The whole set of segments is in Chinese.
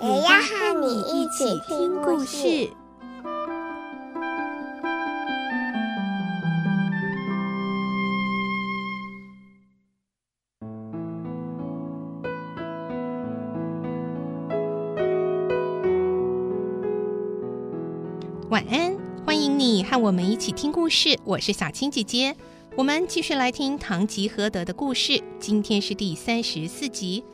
也要和你一起听故事。晚安，欢迎你和我们一起听故事。我是小青姐姐，我们继续来听《堂吉诃德》的故事。今天是第三十四集，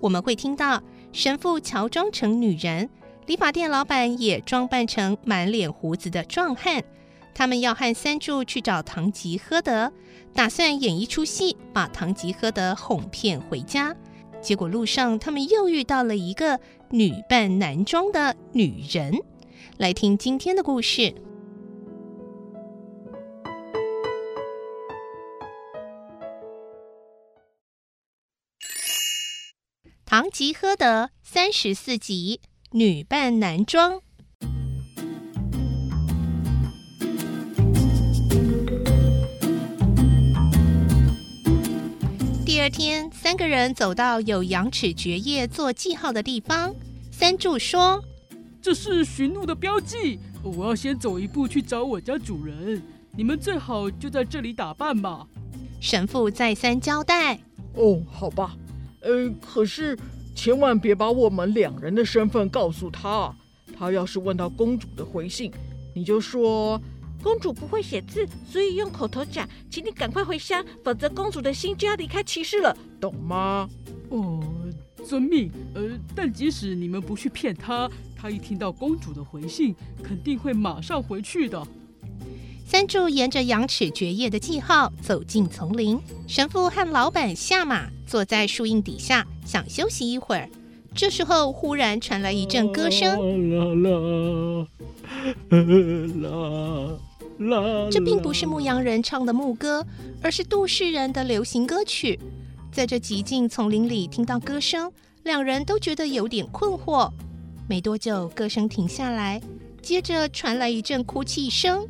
我们会听到神父乔装成女人，理发店老板也装扮成满脸胡子的壮汉。他们要和三柱去找堂吉诃德，打算演一出戏，把堂吉诃德哄骗回家。结果路上，他们又遇到了一个女扮男装的女人。来听今天的故事，《堂吉诃德》三十四集，女扮男装。第二天，三个人走到有羊齿蕨叶做记号的地方。三柱说。这是驯鹿的标记，我要先走一步去找我家主人。你们最好就在这里打扮吧。神父再三交代。哦，好吧。呃，可是千万别把我们两人的身份告诉他。他要是问到公主的回信，你就说公主不会写字，所以用口头讲，请你赶快回乡，否则公主的心就要离开骑士了，懂吗？哦，遵命。呃，但即使你们不去骗他。他一听到公主的回信，肯定会马上回去的。三柱沿着羊齿蕨叶的记号走进丛林，神父和老板下马，坐在树荫底下，想休息一会儿。这时候，忽然传来一阵歌声。这并不是牧羊人唱的牧歌，而是都市人的流行歌曲。在这极静丛林里听到歌声，两人都觉得有点困惑。没多久，歌声停下来，接着传来一阵哭泣声。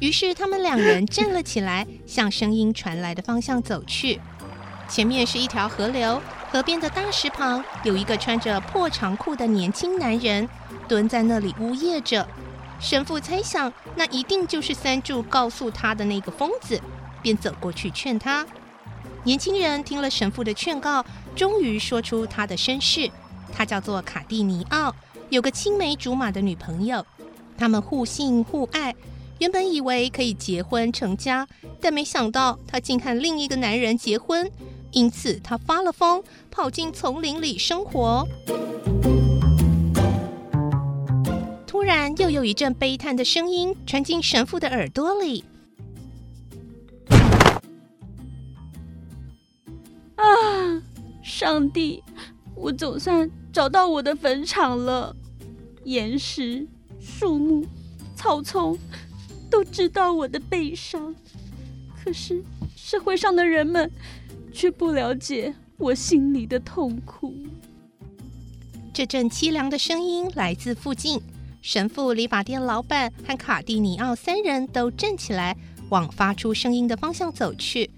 于是，他们两人站了起来，向声音传来的方向走去。前面是一条河流，河边的大石旁有一个穿着破长裤的年轻男人蹲在那里呜咽着。神父猜想，那一定就是三柱告诉他的那个疯子，便走过去劝他。年轻人听了神父的劝告，终于说出他的身世。他叫做卡蒂尼奥，有个青梅竹马的女朋友，他们互信互爱。原本以为可以结婚成家，但没想到他竟和另一个男人结婚，因此他发了疯，跑进丛林里生活。突然，又有一阵悲叹的声音传进神父的耳朵里。啊！上帝，我总算找到我的坟场了。岩石、树木、草丛都知道我的悲伤，可是社会上的人们却不了解我心里的痛苦。这阵凄凉的声音来自附近，神父、理发店老板和卡蒂尼奥三人都站起来，往发出声音的方向走去。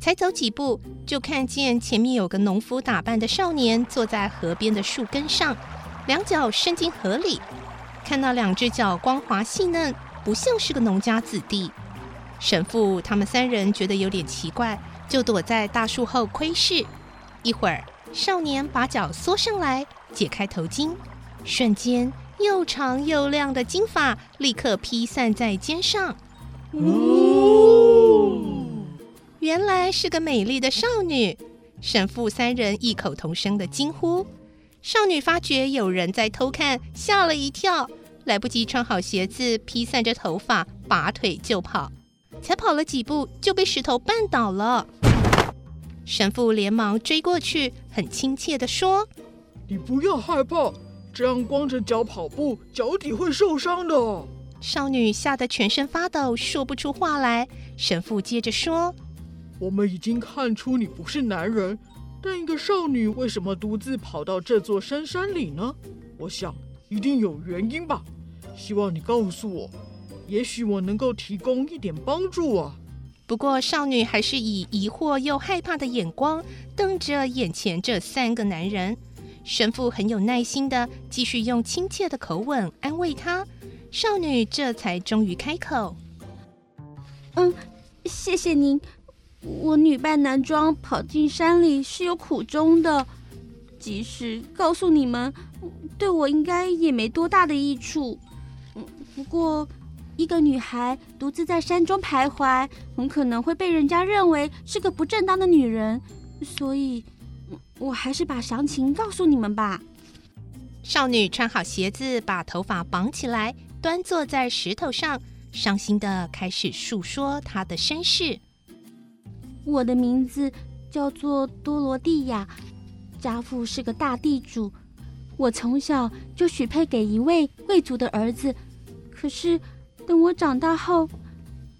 才走几步，就看见前面有个农夫打扮的少年坐在河边的树根上，两脚伸进河里。看到两只脚光滑细嫩，不像是个农家子弟。神父他们三人觉得有点奇怪，就躲在大树后窥视。一会儿，少年把脚缩上来，解开头巾，瞬间又长又亮的金发立刻披散在肩上。呜原来是个美丽的少女，神父三人异口同声的惊呼。少女发觉有人在偷看，吓了一跳，来不及穿好鞋子，披散着头发，拔腿就跑。才跑了几步，就被石头绊倒了。神父连忙追过去，很亲切地说：“你不要害怕，这样光着脚跑步，脚底会受伤的。”少女吓得全身发抖，说不出话来。神父接着说：“我们已经看出你不是男人，但一个少女为什么独自跑到这座深山里呢？我想一定有原因吧。希望你告诉我，也许我能够提供一点帮助啊。”不过，少女还是以疑惑又害怕的眼光瞪着眼前这三个男人。神父很有耐心的继续用亲切的口吻安慰她。少女这才终于开口：“嗯，谢谢您。我女扮男装跑进山里是有苦衷的，即使告诉你们，对我应该也没多大的益处。嗯，不过……”一个女孩独自在山中徘徊，很可能会被人家认为是个不正当的女人，所以，我还是把详情告诉你们吧。少女穿好鞋子，把头发绑起来，端坐在石头上，伤心地开始诉说她的身世。我的名字叫做多罗蒂亚，家父是个大地主，我从小就许配给一位贵族的儿子，可是。等我长大后，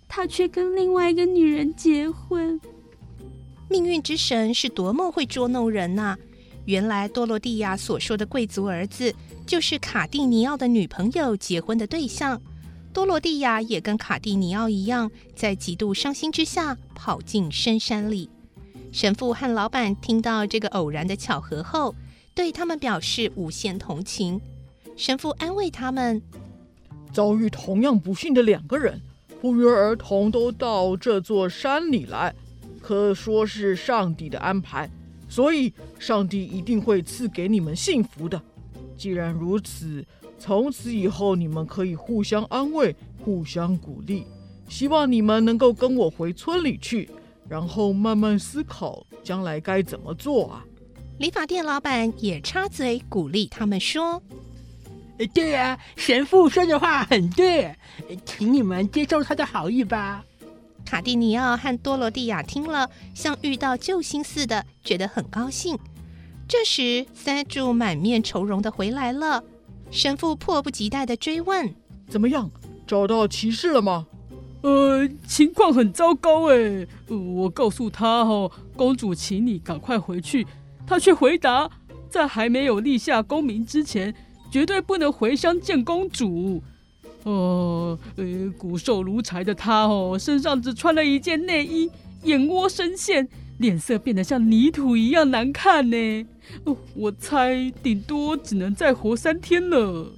他却跟另外一个女人结婚。命运之神是多么会捉弄人呐、原来多罗蒂亚所说的贵族儿子，就是卡蒂尼奥的女朋友结婚的对象。多罗蒂亚也跟卡蒂尼奥一样，在极度伤心之下跑进深山里。神父和老板听到这个偶然的巧合后，对他们表示无限同情。神父安慰他们。遭遇同样不幸的两个人，不约而同都到这座山里来，可说是上帝的安排。所以，上帝一定会赐给你们幸福的。既然如此，从此以后你们可以互相安慰、互相鼓励。希望你们能够跟我回村里去，然后慢慢思考将来该怎么做啊。理发店老板也插嘴鼓励他们说。对啊，神父说的话很对，请你们接受他的好意吧。卡蒂尼奥和多罗蒂亚听了，像遇到救星似的，觉得很高兴。这时，三柱满面愁容的回来了。神父迫不及待地追问：“怎么样，找到骑士了吗？”“呃，情况很糟糕哎。我告诉他哦，公主请你赶快回去，他却回答，在还没有立下功名之前。”绝对不能回乡见公主。哦，呃，骨瘦如柴的他哦，身上只穿了一件内衣，眼窝深陷，脸色变得像泥土一样难看呢。哦，我猜顶多只能再活三天了。